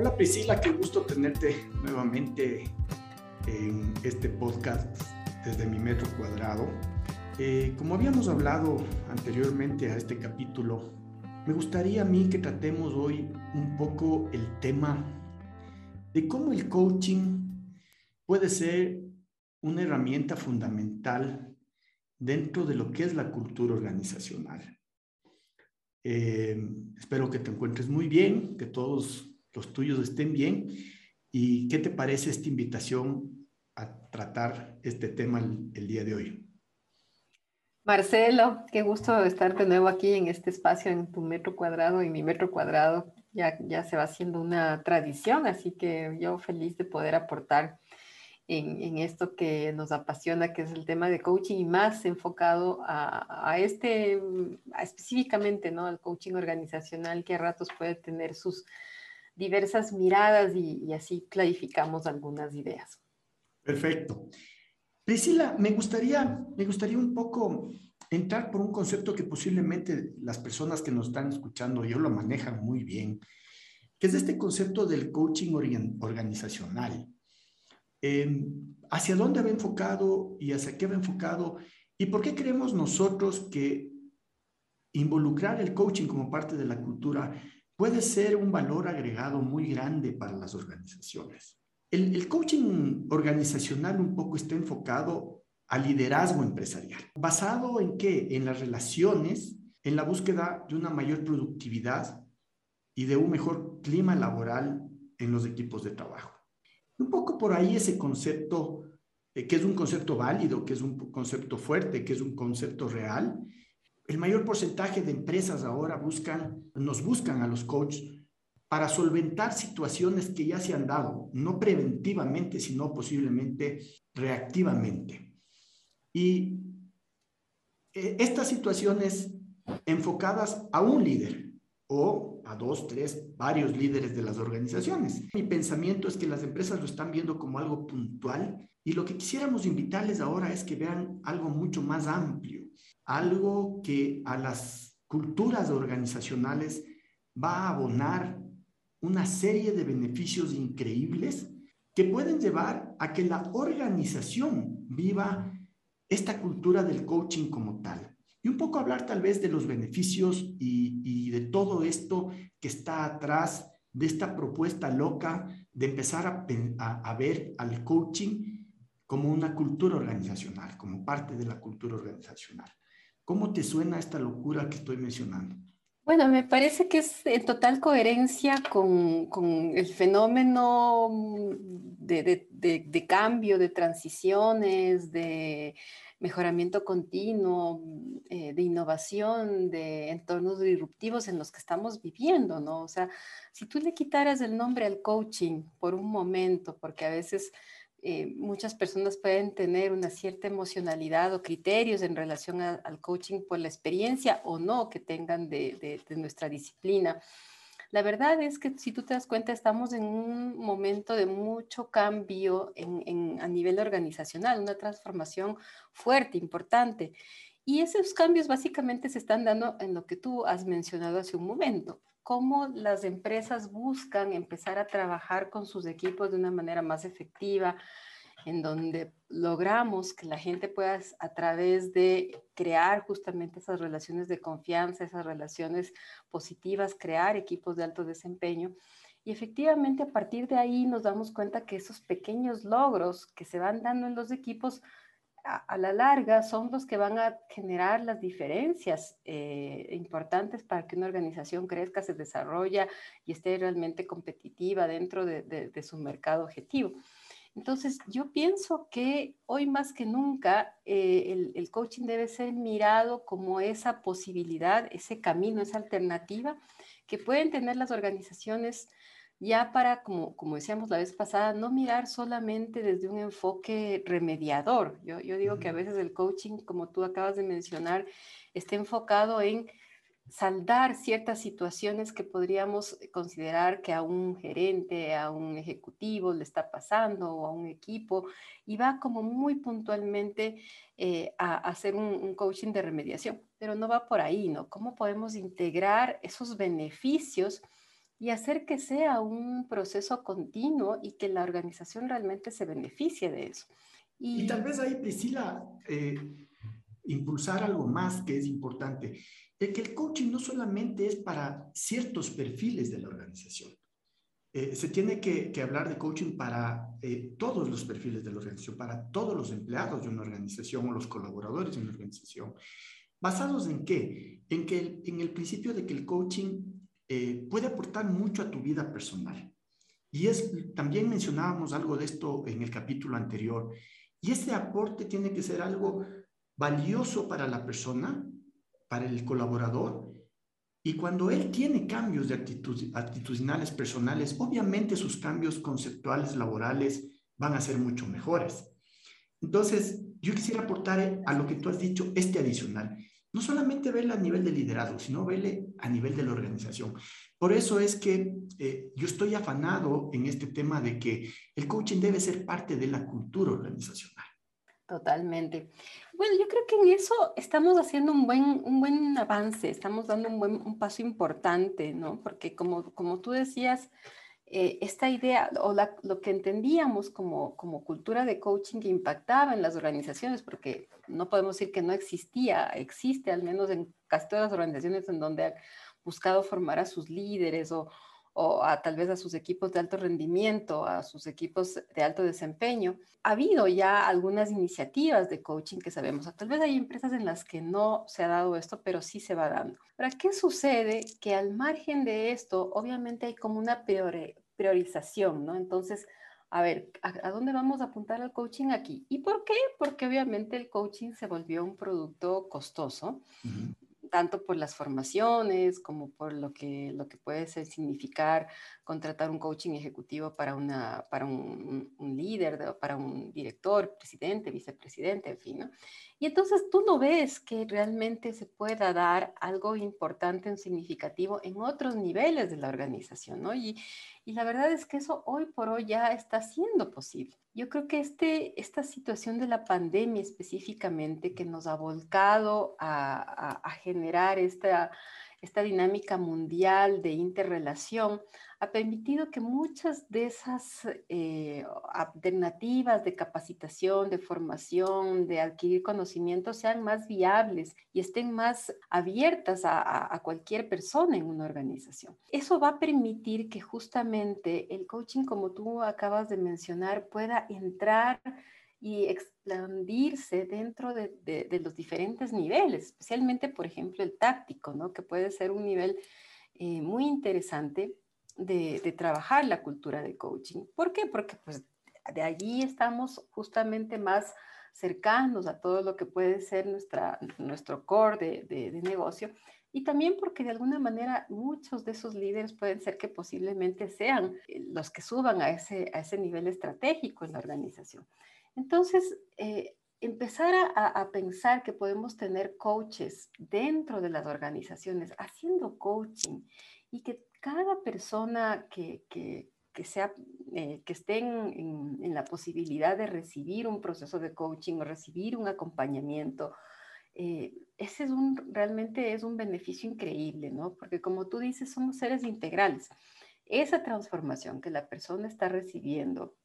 Hola Priscila, qué gusto tenerte nuevamente en este podcast desde mi metro cuadrado. Eh, como habíamos hablado anteriormente a este capítulo, me gustaría a mí que tratemos hoy un poco el tema de cómo el coaching puede ser una herramienta fundamental dentro de lo que es la cultura organizacional. Eh, espero que te encuentres muy bien, que todos los tuyos estén bien. ¿Y qué te parece esta invitación a tratar este tema el, día de hoy? Marcelo, qué gusto estar de nuevo aquí en este espacio, en tu metro cuadrado, en mi metro cuadrado. Ya, ya se va haciendo una tradición, así que yo feliz de poder aportar en, esto que nos apasiona, que es el tema de coaching y más enfocado a, este, específicamente, ¿no? Al coaching organizacional que a ratos puede tener sus diversas miradas y, así clarificamos algunas ideas. Perfecto. Priscila, me gustaría, me gustaría un poco entrar por un concepto que posiblemente las personas que nos están escuchando yo lo manejan muy bien, que es este concepto del coaching organizacional. Em, ¿Hacia dónde va enfocado y hacia qué va enfocado? ¿Y por qué creemos nosotros que involucrar el coaching como parte de la cultura puede ser un valor agregado muy grande para las organizaciones? El, coaching organizacional un poco está enfocado al liderazgo empresarial. ¿Basado en qué? En las relaciones, en la búsqueda de una mayor productividad y de un mejor clima laboral en los equipos de trabajo. Un poco por ahí ese concepto, eh, que es un concepto válido, que es un concepto fuerte, que es un concepto real. El mayor porcentaje de empresas ahora buscan, nos buscan a los coaches para solventar situaciones que ya se han dado, no preventivamente, sino posiblemente reactivamente. Y eh, estas situaciones enfocadas a un líder o a dos, tres, varios líderes de las organizaciones. Mi pensamiento es que las empresas lo están viendo como algo puntual y lo que quisiéramos invitarles ahora es que vean algo mucho más amplio, algo que a las culturas organizacionales va a abonar una serie de beneficios increíbles que pueden llevar a que la organización viva esta cultura del coaching como tal y un poco hablar tal vez de los beneficios y, de todo esto que está atrás de esta propuesta loca de empezar a, ver al coaching como una cultura organizacional, como parte de la cultura organizacional. ¿Cómo te suena esta locura que estoy mencionando? Bueno, me parece que es en total coherencia con, con el fenómeno de, de, de, de, cambio, de transiciones, de mejoramiento continuo, eh, de innovación, de entornos disruptivos en los que estamos viviendo, ¿no? O sea, si tú le quitaras el nombre al coaching por un momento, porque a veces eh, muchas personas pueden tener una cierta emocionalidad o criterios en relación al coaching por la experiencia o no que tengan de, de nuestra disciplina. La verdad es que si tú te das cuenta, estamos en un momento de mucho cambio en, a nivel organizacional, una transformación fuerte, importante. Y esos cambios básicamente se están dando en lo que tú has mencionado hace un momento, cómo las empresas buscan empezar a trabajar con sus equipos de una manera más efectiva, en donde logramos que la gente pueda a través de crear justamente esas relaciones de confianza, esas relaciones positivas, crear equipos de alto desempeño. Y efectivamente a partir de ahí nos damos cuenta que esos pequeños logros que se van dando en los equipos a, la larga son los que van a generar las diferencias eh, importantes para que una organización crezca, se desarrolla y esté realmente competitiva dentro de su mercado objetivo. Entonces, yo pienso que hoy más que nunca eh, el, coaching debe ser mirado como esa posibilidad, ese camino, esa alternativa que pueden tener las organizaciones ya para, como, como decíamos la vez pasada, no mirar solamente desde un enfoque remediador. Yo, yo digo que a veces el coaching, como tú acabas de mencionar, está enfocado en saldar ciertas situaciones que podríamos considerar que a un gerente, a un ejecutivo le está pasando o a un equipo y va como muy puntualmente eh, a, hacer un, coaching de remediación, pero no va por ahí, ¿no? ¿Cómo podemos integrar esos beneficios y hacer que sea un proceso continuo y que la organización realmente se beneficie de eso. Y, tal vez ahí, Priscila, eh, impulsar algo más que es importante, el que el coaching no solamente es para ciertos perfiles de la organización. Eh, se tiene que, hablar de coaching para eh, todos los perfiles de la organización, para todos los empleados de una organización o los colaboradores de una organización. ¿Basados en qué? En, que en el principio de que el coaching eh, puede aportar mucho a tu vida personal. Y es, también mencionábamos algo de esto en el capítulo anterior. Y ese aporte tiene que ser algo valioso para la persona, para el colaborador y cuando él tiene cambios de actitud, actitudinales personales, obviamente sus cambios conceptuales laborales van a ser mucho mejores. Entonces, yo quisiera aportar a lo que tú has dicho este adicional. No solamente verle a nivel de liderazgo, sino verle a nivel de la organización. Por eso es que eh, yo estoy afanado en este tema de que el coaching debe ser parte de la cultura organizacional. Totalmente. Bueno, yo creo que en eso estamos haciendo un buen, un buen avance, estamos dando un, buen, un paso importante, ¿no? Porque como, como tú decías, eh, esta idea o lo que entendíamos como, como cultura de coaching que impactaba en las organizaciones, porque no podemos decir que no existía, existe al menos en casi todas las organizaciones en donde han buscado formar a sus líderes o, o a tal vez a sus equipos de alto rendimiento, a sus equipos de alto desempeño. Ha habido ya algunas iniciativas de coaching que sabemos, tal vez hay empresas en las que no se ha dado esto, pero sí se va dando. ¿Para qué sucede? Que al margen de esto, obviamente hay como una priorización, ¿no? Entonces, a ver, ¿a, dónde vamos a apuntar el coaching aquí? ¿Y por qué? Porque obviamente el coaching se volvió un producto costoso tanto por las formaciones como por lo que, lo que puede significar contratar un coaching ejecutivo para, una, para un, líder, para un director, presidente, vicepresidente, en fin. Y entonces tú no ves que realmente se pueda dar algo importante, significativo en otros niveles de la organización, ¿no? Y la verdad es que eso hoy por hoy ya está siendo posible. Yo creo que este, esta situación de la pandemia específicamente que nos ha volcado a, a, a generar esta, esta dinámica mundial de interrelación, ha permitido que muchas de esas eh, alternativas de capacitación, de formación, de adquirir conocimientos sean más viables y estén más abiertas a cualquier persona en una organización. Eso va a permitir que justamente el coaching, como tú acabas de mencionar, pueda entrar y expandirse dentro de, de, los diferentes niveles, especialmente, por ejemplo, el táctico, ¿no? que puede ser un nivel eh, muy interesante de, de, trabajar la cultura de coaching. ¿Por qué? Porque pues, de allí estamos justamente más cercanos a todo lo que puede ser nuestra, nuestro core de, de negocio y también porque de alguna manera muchos de esos líderes pueden ser que posiblemente sean eh, los que suban a ese, a ese nivel estratégico en la organización. Entonces, eh, empezar a, pensar que podemos tener coaches dentro de las organizaciones haciendo coaching y que cada persona que, sea, eh, que esté en, la posibilidad de recibir un proceso de coaching o recibir un acompañamiento, eh, ese es un, realmente es un beneficio increíble, ¿no? Porque como tú dices, somos seres integrales. Esa transformación que la persona está recibiendo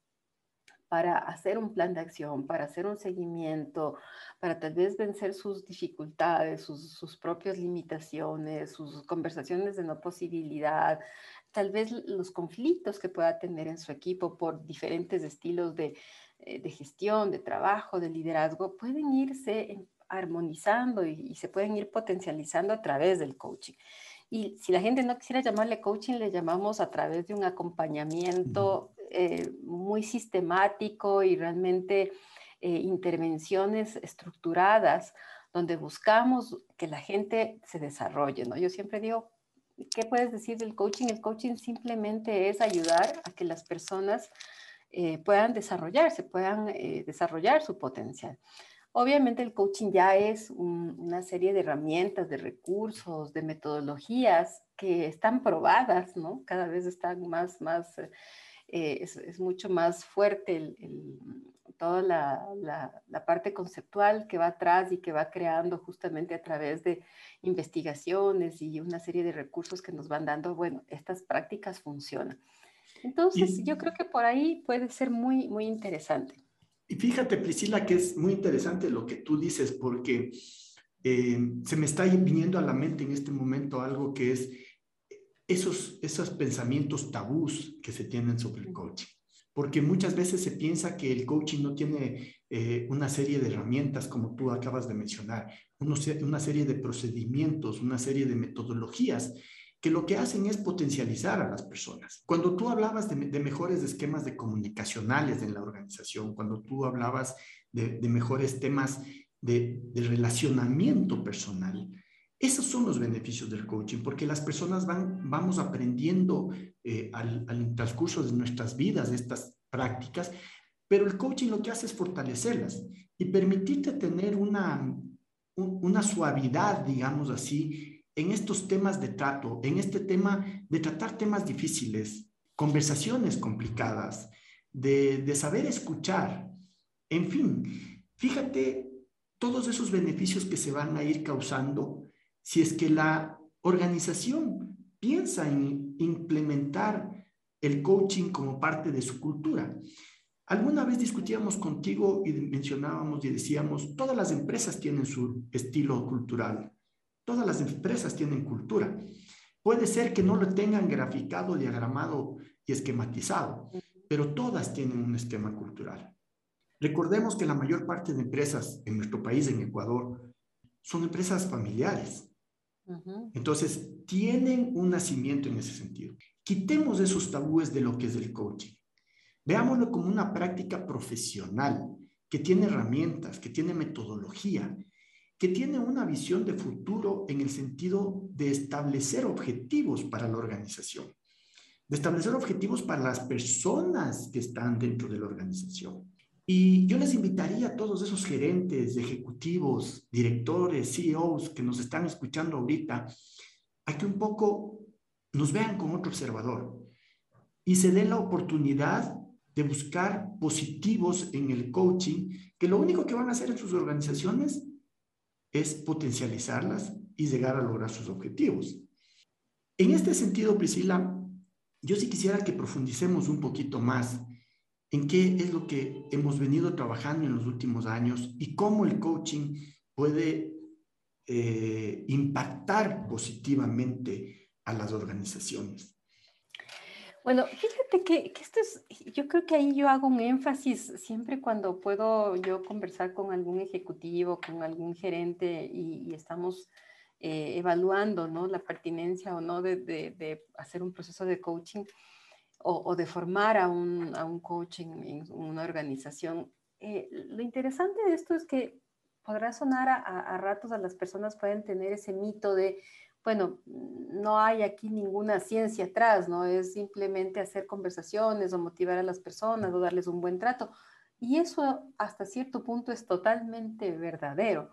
para hacer un plan de acción, para hacer un seguimiento, para tal vez vencer sus dificultades, sus, propias limitaciones, sus conversaciones de no posibilidad, tal vez los conflictos que pueda tener en su equipo por diferentes estilos de, eh, gestión, de trabajo, de liderazgo, pueden irse armonizando y, se pueden ir potencializando a través del coaching. Y si la gente no quisiera llamarle coaching, le llamamos a través de un acompañamiento eh, muy sistemático y realmente eh, intervenciones estructuradas donde buscamos que la gente se desarrolle, ¿no? Yo siempre digo, ¿qué puedes decir del coaching? El coaching simplemente es ayudar a que las personas eh, puedan desarrollarse, puedan desarrollar su potencial. Obviamente el coaching ya es una serie de herramientas, de recursos, de metodologías que están probadas, ¿no? Cada vez están más, más eh, es, mucho más fuerte toda la, la, parte conceptual que va atrás y que va creando justamente a través de investigaciones y una serie de recursos que nos van dando, bueno, estas prácticas funcionan. Entonces, yo creo que por ahí puede ser muy, muy interesante. Y fíjate, Priscila, que es muy interesante lo que tú dices, porque eh, se me está viniendo a la mente en este momento algo que es esos, esos pensamientos tabús que se tienen sobre el coaching. Porque muchas veces se piensa que el coaching no tiene eh, una serie de herramientas, como tú acabas de mencionar, una serie de procedimientos, una serie de metodologías que lo que hacen es potencializar a las personas. Cuando tú hablabas de, mejores esquemas de comunicacionales en la organización, cuando tú hablabas de, mejores temas de, relacionamiento personal, esos son los beneficios del coaching, porque las personas van, vamos aprendiendo eh, al, transcurso de nuestras vidas estas prácticas, pero el coaching lo que hace es fortalecerlas y permitirte tener una, una suavidad, digamos así, en estos temas de trato, en este tema de tratar temas difíciles, conversaciones complicadas, de, de saber escuchar, en fin, fíjate todos esos beneficios que se van a ir causando si es que la organización piensa en implementar el coaching como parte de su cultura. Alguna vez discutíamos contigo y mencionábamos y decíamos, todas las empresas tienen su estilo cultural, todas las empresas tienen cultura. Puede ser que no lo tengan graficado, diagramado y esquematizado, pero todas tienen un esquema cultural. Recordemos que la mayor parte de empresas en nuestro país, en Ecuador, son empresas familiares. Entonces, tienen un nacimiento en ese sentido. Quitemos esos tabúes de lo que es el coaching. Veámoslo como una práctica profesional que tiene herramientas, que tiene metodología, que tiene una visión de futuro en el sentido de establecer objetivos para la organización, de establecer objetivos para las personas que están dentro de la organización. Y yo les invitaría a todos esos gerentes, ejecutivos, directores, CEOs que nos están escuchando ahorita, a que un poco nos vean con otro observador y se den la oportunidad de buscar positivos en el coaching, que lo único que van a hacer en sus organizaciones es potencializarlas y llegar a lograr sus objetivos. En este sentido, Priscila, yo sí quisiera que profundicemos un poquito más en qué es lo que hemos venido trabajando en los últimos años y cómo el coaching puede eh, impactar positivamente a las organizaciones. Bueno, fíjate que, esto es, yo creo que ahí yo hago un énfasis siempre cuando puedo yo conversar con algún ejecutivo, con algún gerente y, estamos eh, evaluando ¿no? la pertinencia o no de, hacer un proceso de coaching o, de formar a un, a un coaching en una organización. Eh, lo interesante de esto es que podrá sonar a, a ratos a las personas pueden tener ese mito de bueno, no hay aquí ninguna ciencia atrás, ¿no? Es simplemente hacer conversaciones o motivar a las personas o darles un buen trato. Y eso hasta cierto punto es totalmente verdadero.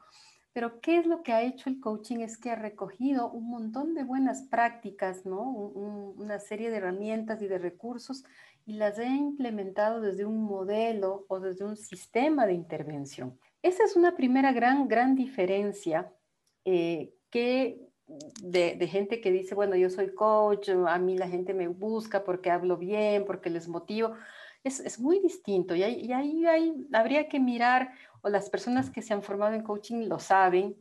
Pero ¿qué es lo que ha hecho el coaching? Es que ha recogido un montón de buenas prácticas, ¿no? una serie de herramientas y de recursos y las ha implementado desde un modelo o desde un sistema de intervención. Esa es una primera gran, gran diferencia eh, que de, gente que dice, bueno, yo soy coach, a mí la gente me busca porque hablo bien, porque les motivo. Es, es muy distinto y ahí, y habría que mirar, o las personas que se han formado en coaching lo saben,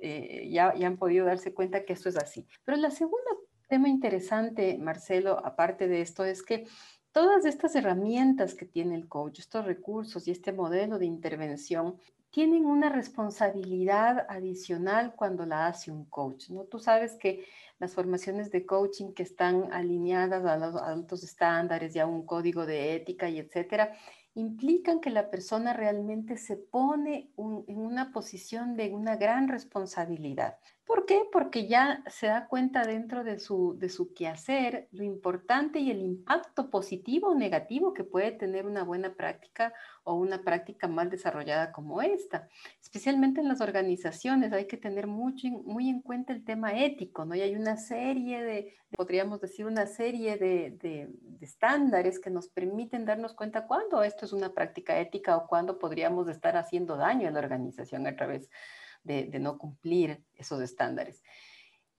eh, ya, ya han podido darse cuenta que esto es así. Pero la segunda tema interesante, Marcelo, aparte de esto, es que todas estas herramientas que tiene el coach, estos recursos y este modelo de intervención, tienen una responsabilidad adicional cuando la hace un coach, ¿no? Tú sabes que las formaciones de coaching que están alineadas a los altos estándares y a un código de ética y etcétera, implican que la persona realmente se pone en una posición de una gran responsabilidad. ¿Por qué? Porque ya se da cuenta dentro de su, de su quehacer lo importante y el impacto positivo o negativo que puede tener una buena práctica o una práctica mal desarrollada como esta. Especialmente en las organizaciones hay que tener mucho, muy en cuenta el tema ético, ¿no? Y hay una serie de, podríamos decir, una serie de, de, estándares que nos permiten darnos cuenta cuándo esto esto es una práctica ética o cuándo podríamos estar haciendo daño a la organización a través de, no cumplir esos estándares.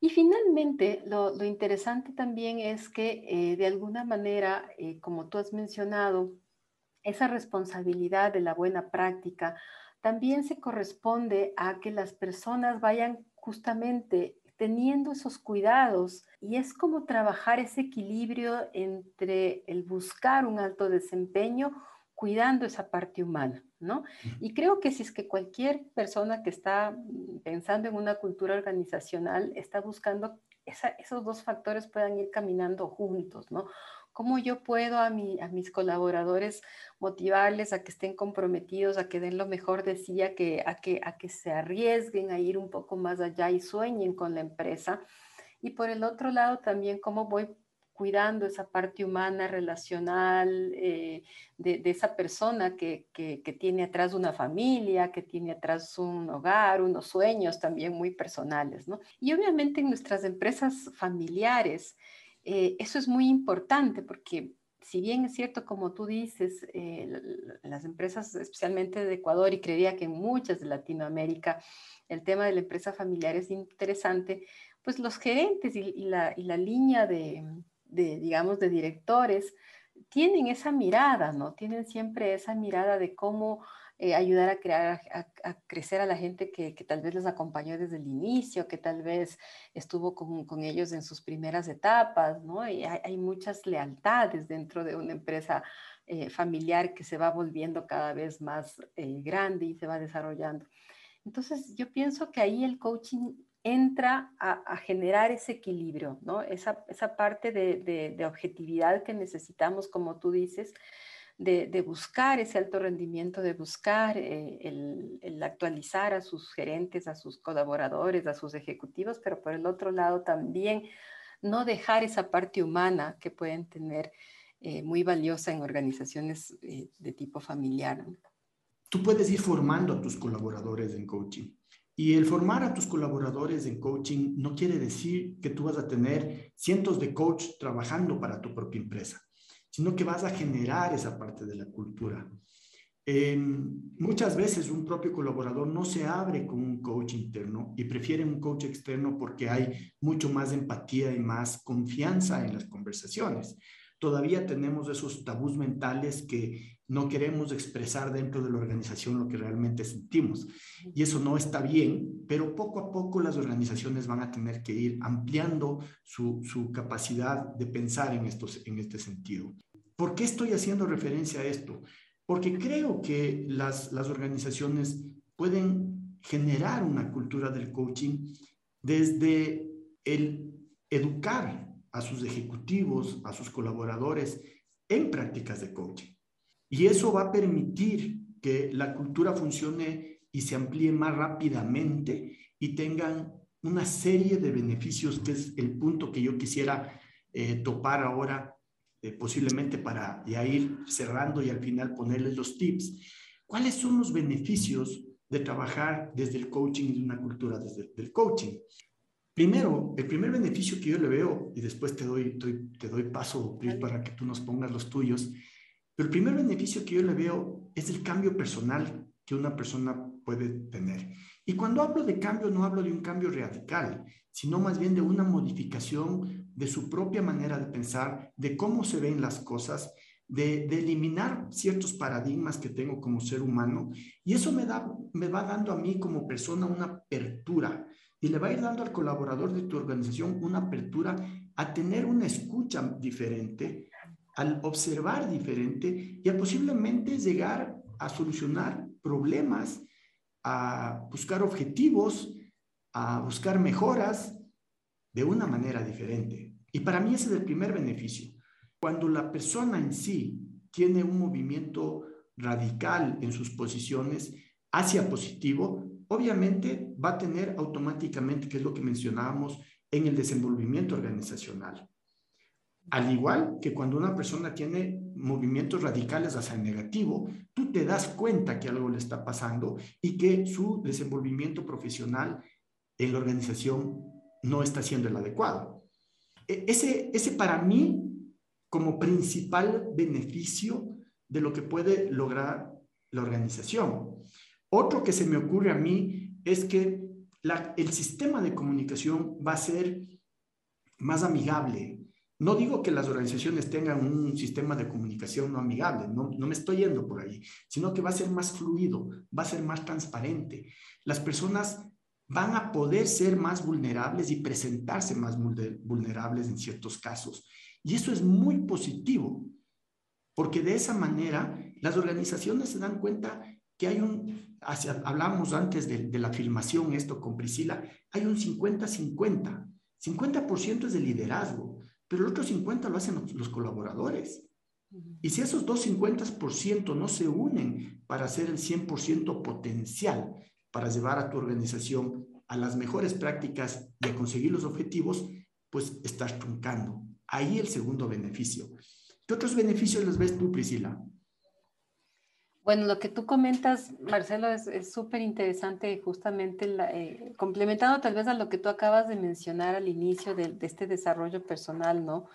Y finalmente, lo, interesante también es que eh, de alguna manera, eh, como tú has mencionado, esa responsabilidad de la buena práctica también se corresponde a que las personas vayan justamente teniendo esos cuidados y es como trabajar ese equilibrio entre el buscar un alto desempeño cuidando esa parte humana, ¿no? Y creo que si es que cualquier persona que está pensando en una cultura organizacional está buscando esos dos factores puedan ir caminando juntos, ¿no? ¿Cómo yo puedo a, mi, a mis colaboradores motivarles a que estén comprometidos, a que den lo mejor de sí, a que, a, que, a que se arriesguen a ir un poco más allá y sueñen con la empresa? Y por el otro lado también, ¿cómo voy cuidando esa parte humana, relacional, eh, de, esa persona que, que, tiene atrás una familia, que tiene atrás un hogar, unos sueños también muy personales, ¿no? Y obviamente en nuestras empresas familiares, eh, eso es muy importante porque si bien es cierto, como tú dices, eh, las empresas, especialmente de Ecuador y creería que en muchas de Latinoamérica, el tema de la empresa familiar es interesante, pues los gerentes y, la, y la, línea de, de, digamos, de directores tienen esa mirada, ¿no? Tienen siempre esa mirada de cómo eh, ayudar a crear, a, crecer a la gente que, tal vez les acompañó desde el inicio, que tal vez estuvo con, ellos en sus primeras etapas, ¿no? Y hay, muchas lealtades dentro de una empresa eh, familiar que se va volviendo cada vez más eh, grande y se va desarrollando. Entonces, yo pienso que ahí el coaching entra a, generar ese equilibrio, ¿no? Esa, esa parte de, de objetividad que necesitamos, como tú dices, de, buscar ese alto rendimiento, de buscar eh, el, actualizar a sus gerentes, a sus colaboradores, a sus ejecutivos, pero por el otro lado también no dejar esa parte humana que pueden tener eh, muy valiosa en organizaciones eh, de tipo familiar. Tú puedes ir formando a tus colaboradores en coaching. Y el formar a tus colaboradores en coaching no quiere decir que tú vas a tener cientos de coaches trabajando para tu propia empresa sino que vas a generar esa parte de la cultura. muchas veces un propio colaborador no se abre con un coach interno y prefiere un coach externo porque hay mucho más empatía y más confianza en las conversaciones. Todavía tenemos esos tabús mentales que no queremos expresar dentro de la organización lo que realmente sentimos. Y eso no está bien, pero poco a poco las organizaciones van a tener que ir ampliando su, su capacidad de pensar en, estos, en este sentido. ¿Por qué estoy haciendo referencia a esto? Porque creo que las, las organizaciones pueden generar una cultura del coaching desde el educar a sus ejecutivos, a sus colaboradores en prácticas de coaching. Y eso va a permitir que la cultura funcione y se amplíe más rápidamente y tengan una serie de beneficios, que es el punto que yo quisiera eh, topar ahora eh, posiblemente para ya ir cerrando y al final ponerles los tips. ¿Cuáles son los beneficios de trabajar desde el coaching y de una cultura desde el coaching? Primero, el primer beneficio que yo le veo, y después te doy, te doy paso para que tú nos pongas los tuyos, pero el primer beneficio que yo le veo es el cambio personal que una persona puede tener. Y cuando hablo de cambio, no hablo de un cambio radical, sino más bien de una modificación de su propia manera de pensar, de cómo se ven las cosas, de, eliminar ciertos paradigmas que tengo como ser humano. Y eso me, da, me va dando a mí como persona una apertura y le va a ir dando al colaborador de tu organización una apertura a tener una escucha diferente, al observar diferente y a posiblemente llegar a solucionar problemas, a buscar objetivos, a buscar mejoras de una manera diferente. Y para mí ese es el primer beneficio. Cuando la persona en sí tiene un movimiento radical en sus posiciones hacia positivo, obviamente va a tener automáticamente, que es lo que mencionábamos, en el desenvolvimiento organizacional. Al igual que cuando una persona tiene movimientos radicales hacia el negativo, tú te das cuenta que algo le está pasando y que su desenvolvimiento profesional en la organización no está siendo el adecuado. E, ese, ese para mí, como principal beneficio de lo que puede lograr la organización. Otro que se me ocurre a mí es que el sistema de comunicación va a ser más amigable. No digo que las organizaciones tengan un sistema de comunicación no amigable, no, me estoy yendo por ahí, sino que va a ser más fluido, va a ser más transparente. Las personas van a poder ser más vulnerables y presentarse más vulnerables en ciertos casos. Y eso es muy positivo, porque de esa manera las organizaciones se dan cuenta que hay un, hablamos antes de, la filmación, esto con Priscila, hay un 50-50. 50%, es de liderazgo, pero el otro 50% lo hacen los, colaboradores. Y si esos dos 50% no se unen para hacer el 100% potencial, para llevar a tu organización a las mejores prácticas y a conseguir los objetivos, pues estás truncando. Ahí el segundo beneficio. ¿Qué otros beneficios les ves tú, Priscila? Bueno, lo que tú comentas, Marcelo, es súper interesante, justamente eh, complementando tal vez a lo que tú acabas de mencionar al inicio de, este desarrollo personal, ¿no?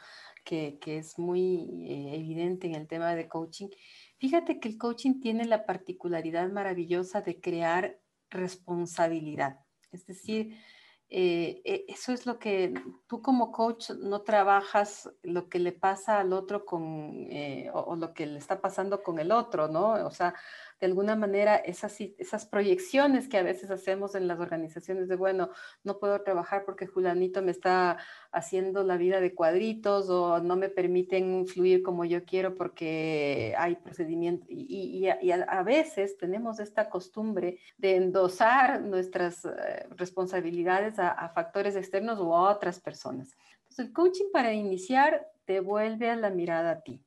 Que, es muy eh, evidente en el tema de coaching. Fíjate que el coaching tiene la particularidad maravillosa de crear responsabilidad. Es decir, eh, e, eso es lo que tú como coach no trabajas lo que le pasa al otro con, eh, o, lo que le está pasando con el otro, ¿no? O sea, de alguna manera esas, esas proyecciones que a veces hacemos en las organizaciones de, bueno, no puedo trabajar porque Julanito me está haciendo la vida de cuadritos o no me permiten fluir como yo quiero porque hay procedimientos. Y, a, veces tenemos esta costumbre de endosar nuestras eh, responsabilidades a, a factores externos o a otras personas. Entonces, el coaching para iniciar te vuelve a la mirada a ti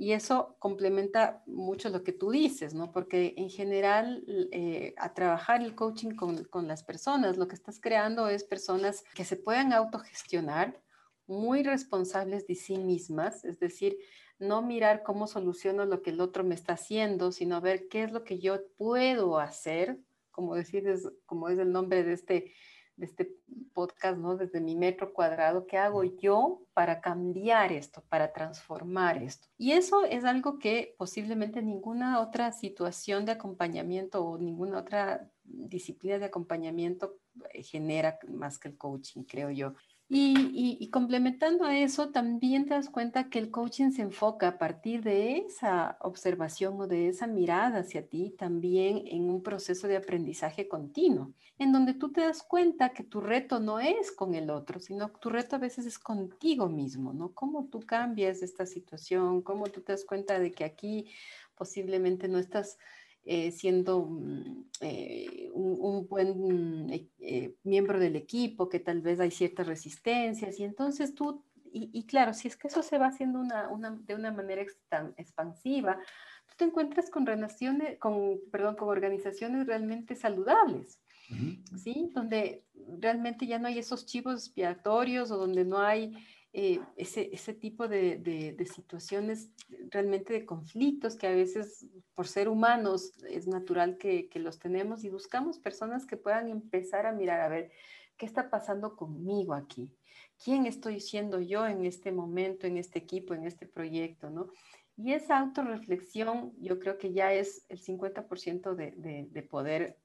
y eso complementa mucho lo que tú dices, ¿no? Porque en general, eh, a trabajar el coaching con, con, las personas, lo que estás creando es personas que se puedan autogestionar, muy responsables de sí mismas, es decir, no mirar cómo soluciono lo que el otro me está haciendo, sino ver qué es lo que yo puedo hacer, como decir, como es el nombre de este de este podcast, ¿no? Desde mi metro cuadrado, ¿qué hago yo para cambiar esto, para transformar esto? Y eso es algo que posiblemente ninguna otra situación de acompañamiento o ninguna otra disciplina de acompañamiento eh, genera más que el coaching, creo yo. Y, complementando a eso, también te das cuenta que el coaching se enfoca a partir de esa observación o de esa mirada hacia ti también en un proceso de aprendizaje continuo, en donde tú te das cuenta que tu reto no es con el otro, sino que tu reto a veces es contigo mismo, ¿no? Cómo tú cambias esta situación, cómo tú te das cuenta de que aquí posiblemente no estás eh, siendo mm, eh, un, buen eh, miembro del equipo, que tal vez hay ciertas resistencias, y entonces tú, y, claro, si es que eso se va haciendo una, una, de una manera expansiva, tú te encuentras con, relaciones, con, perdón, con organizaciones realmente saludables. ¿Sí? Donde realmente ya no hay esos chivos expiatorios o donde no hay eh, ese, ese, tipo de, de, situaciones realmente de conflictos que a veces por ser humanos es natural que, que, los tenemos y buscamos personas que puedan empezar a mirar a ver qué está pasando conmigo aquí, quién estoy siendo yo en este momento, en este equipo, en este proyecto, ¿no? Y esa autorreflexión yo creo que ya es el 50% de, de, de poder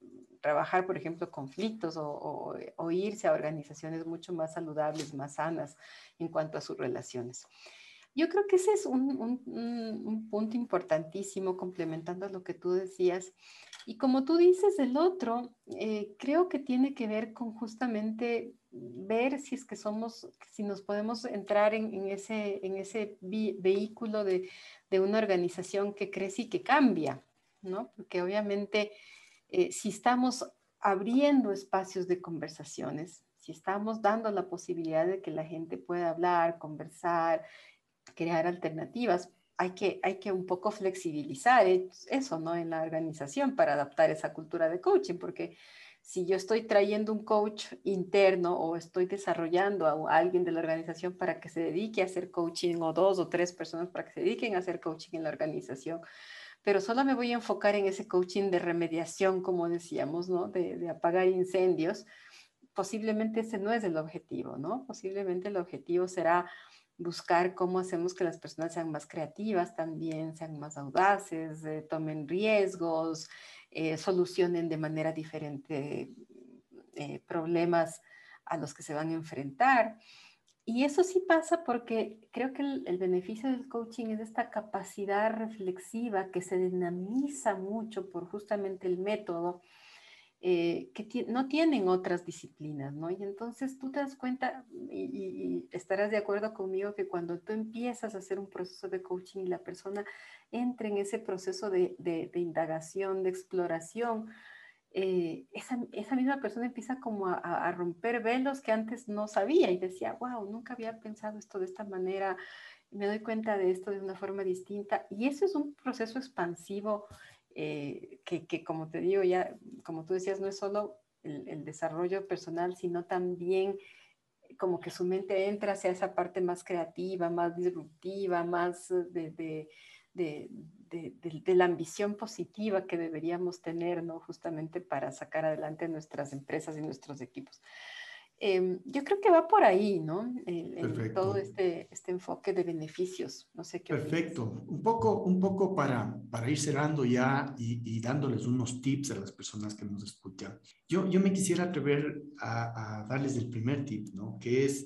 trabajar, por ejemplo, conflictos o, irse a organizaciones mucho más saludables, más sanas en cuanto a sus relaciones. Yo creo que ese es un, punto importantísimo, complementando lo que tú decías. Y como tú dices, el otro, eh, creo que tiene que ver con justamente ver si es que somos, si nos podemos entrar en, ese, en ese vehículo de, de, una organización que crece y que cambia, ¿no? Porque obviamente eh, si estamos abriendo espacios de conversaciones, si estamos dando la posibilidad de que la gente pueda hablar, conversar, crear alternativas, hay que, hay que un poco flexibilizar eso, ¿no? En la organización para adaptar esa cultura de coaching, porque si yo estoy trayendo un coach interno o estoy desarrollando a alguien de la organización para que se dedique a hacer coaching o dos o tres personas para que se dediquen a hacer coaching en la organización, pero solo me voy a enfocar en ese coaching de remediación, como decíamos, ¿no? De, apagar incendios. Posiblemente ese no es el objetivo, ¿no? Posiblemente el objetivo será buscar cómo hacemos que las personas sean más creativas también, sean más audaces, eh, tomen riesgos, eh, solucionen de manera diferente eh, problemas a los que se van a enfrentar. Y eso sí pasa porque creo que el, beneficio del coaching es esta capacidad reflexiva que se dinamiza mucho por justamente el método eh, que no tienen otras disciplinas, ¿no? Y entonces tú te das cuenta y, estarás de acuerdo conmigo que cuando tú empiezas a hacer un proceso de coaching y la persona entra en ese proceso de, de indagación, de exploración, eh, esa, esa, misma persona empieza como a, romper velos que antes no sabía y decía, wow, nunca había pensado esto de esta manera, me doy cuenta de esto de una forma distinta. Y eso es un proceso expansivo eh, que, que, como te digo, ya, como tú decías, no es solo el, desarrollo personal, sino también como que su mente entra hacia esa parte más creativa, más disruptiva, más de, de de, la ambición positiva que deberíamos tener, ¿no? Justamente para sacar adelante nuestras empresas y nuestros equipos. Em, yo creo que va por ahí, ¿no? En, todo este, este enfoque de beneficios. No sé qué. Perfecto. Un poco, un poco para, para ir cerrando ya y, dándoles unos tips a las personas que nos escuchan. Yo, yo me quisiera atrever a, darles el primer tip, ¿no? Que es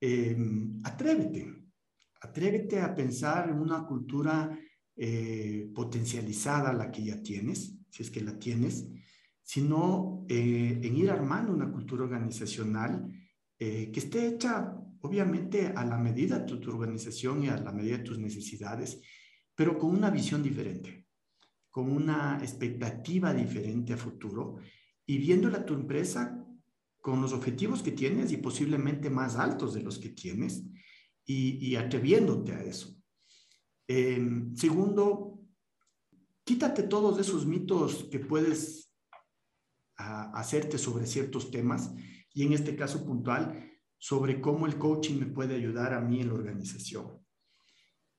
em, atrévete. Atrévete a pensar en una cultura eh, potencializada la que ya tienes, si es que la tienes, sino eh, en ir armando una cultura organizacional eh, que esté hecha, obviamente, a la medida de tu, organización y a la medida de tus necesidades, pero con una visión diferente, con una expectativa diferente a futuro y viéndola tu empresa con los objetivos que tienes y posiblemente más altos de los que tienes y atreviéndote a eso. Em, segundo, quítate todos esos mitos que puedes ah, hacerte sobre ciertos temas y en este caso puntual sobre cómo el coaching me puede ayudar a mí en la organización.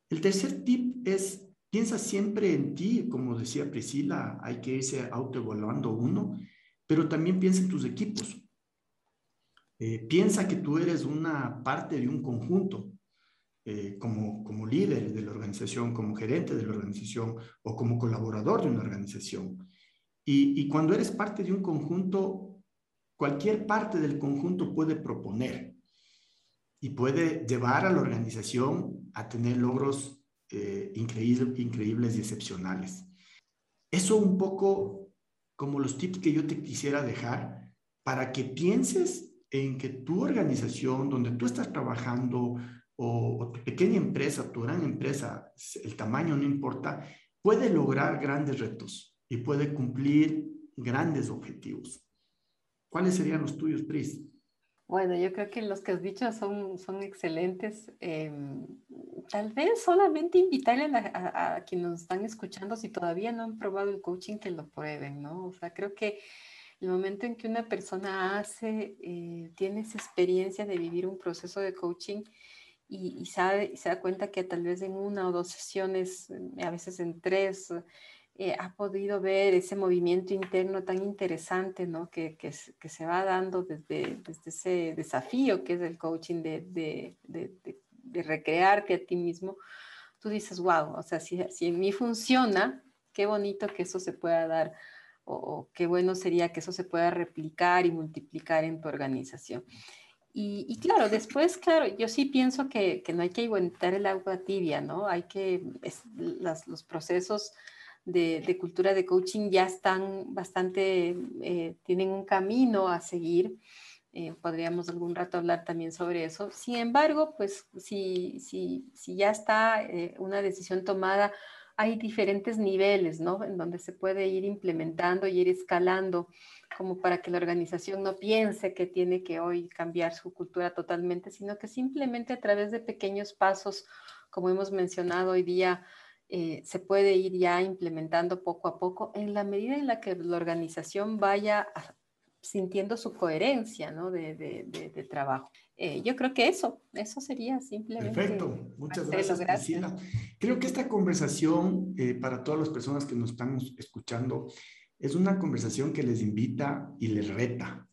El tercer tip es piensa siempre en ti, como decía Priscila, hay que irse autoevaluando uno, pero también piensa en tus equipos. Eh, piensa que tú eres una parte de un conjunto eh, como, como líder de la organización, como gerente de la organización o como colaborador de una organización. Y, y cuando eres parte de un conjunto, cualquier parte del conjunto puede proponer y puede llevar a la organización a tener logros eh, increíbles, increíbles y excepcionales. Eso un poco como los tips que yo te quisiera dejar para que pienses en que tu organización, donde tú estás trabajando, o, tu pequeña empresa, tu gran empresa, el tamaño no importa, puede lograr grandes retos y puede cumplir grandes objetivos. ¿Cuáles serían los tuyos, Pris? Bueno, yo creo que los que has dicho son, son excelentes. Em, tal vez solamente invitarle a, a, quienes nos están escuchando, si todavía no han probado el coaching, que lo prueben, ¿no? O sea, creo que el momento en que una persona hace, eh, tiene esa experiencia de vivir un proceso de coaching, y, sabe, se da cuenta que tal vez en una o dos sesiones, eh, a veces en tres, eh, ha podido ver ese movimiento interno tan interesante, ¿no? Que, que, que se va dando desde, desde, ese desafío que es el coaching de, de, de, de, recrearte a ti mismo. Tú dices, wow, o sea, si, si en mí funciona, qué bonito que eso se pueda dar o, o qué bueno sería que eso se pueda replicar y multiplicar en tu organización. Y, claro, después, claro, yo sí pienso que, que, no hay que igualar el agua tibia, ¿no? Hay que, las, los procesos de, de, cultura de coaching ya están bastante, eh, tienen un camino a seguir. Eh, podríamos algún rato hablar también sobre eso. Sin embargo, pues si, si, si ya está eh, una decisión tomada, hay diferentes niveles, ¿no? En donde se puede ir implementando y ir escalando, como para que la organización no piense que tiene que hoy cambiar su cultura totalmente, sino que simplemente a través de pequeños pasos, como hemos mencionado hoy día, eh, se puede ir ya implementando poco a poco en la medida en la que la organización vaya sintiendo su coherencia ¿no? de, de, de trabajo. Eh, yo creo que eso, eso sería simplemente. Perfecto, muchas gracias, Priscila. Creo que esta conversación, eh, para todas las personas que nos están escuchando, es una conversación que les invita y les reta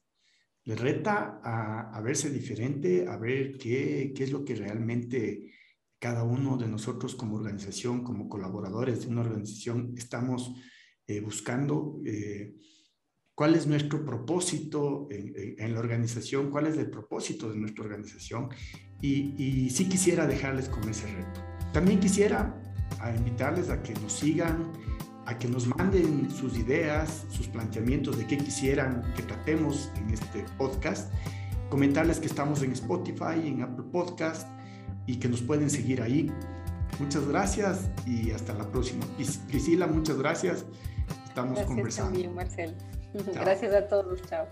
les reta a, verse diferente, a ver qué, qué es lo que realmente cada uno de nosotros como organización, como colaboradores de una organización, estamos eh, buscando eh, cuál es nuestro propósito en, la organización, cuál es el propósito de nuestra organización. Y, y sí quisiera dejarles con ese reto. También quisiera invitarles a que nos sigan, a que nos manden sus ideas, sus planteamientos de qué quisieran que tratemos en este podcast. Comentarles que estamos en Spotify, en Apple Podcast y que nos pueden seguir ahí. Muchas gracias y hasta la próxima. Priscila, muchas gracias. Estamos gracias conversando. También, Marcel. Gracias a todos. Chao.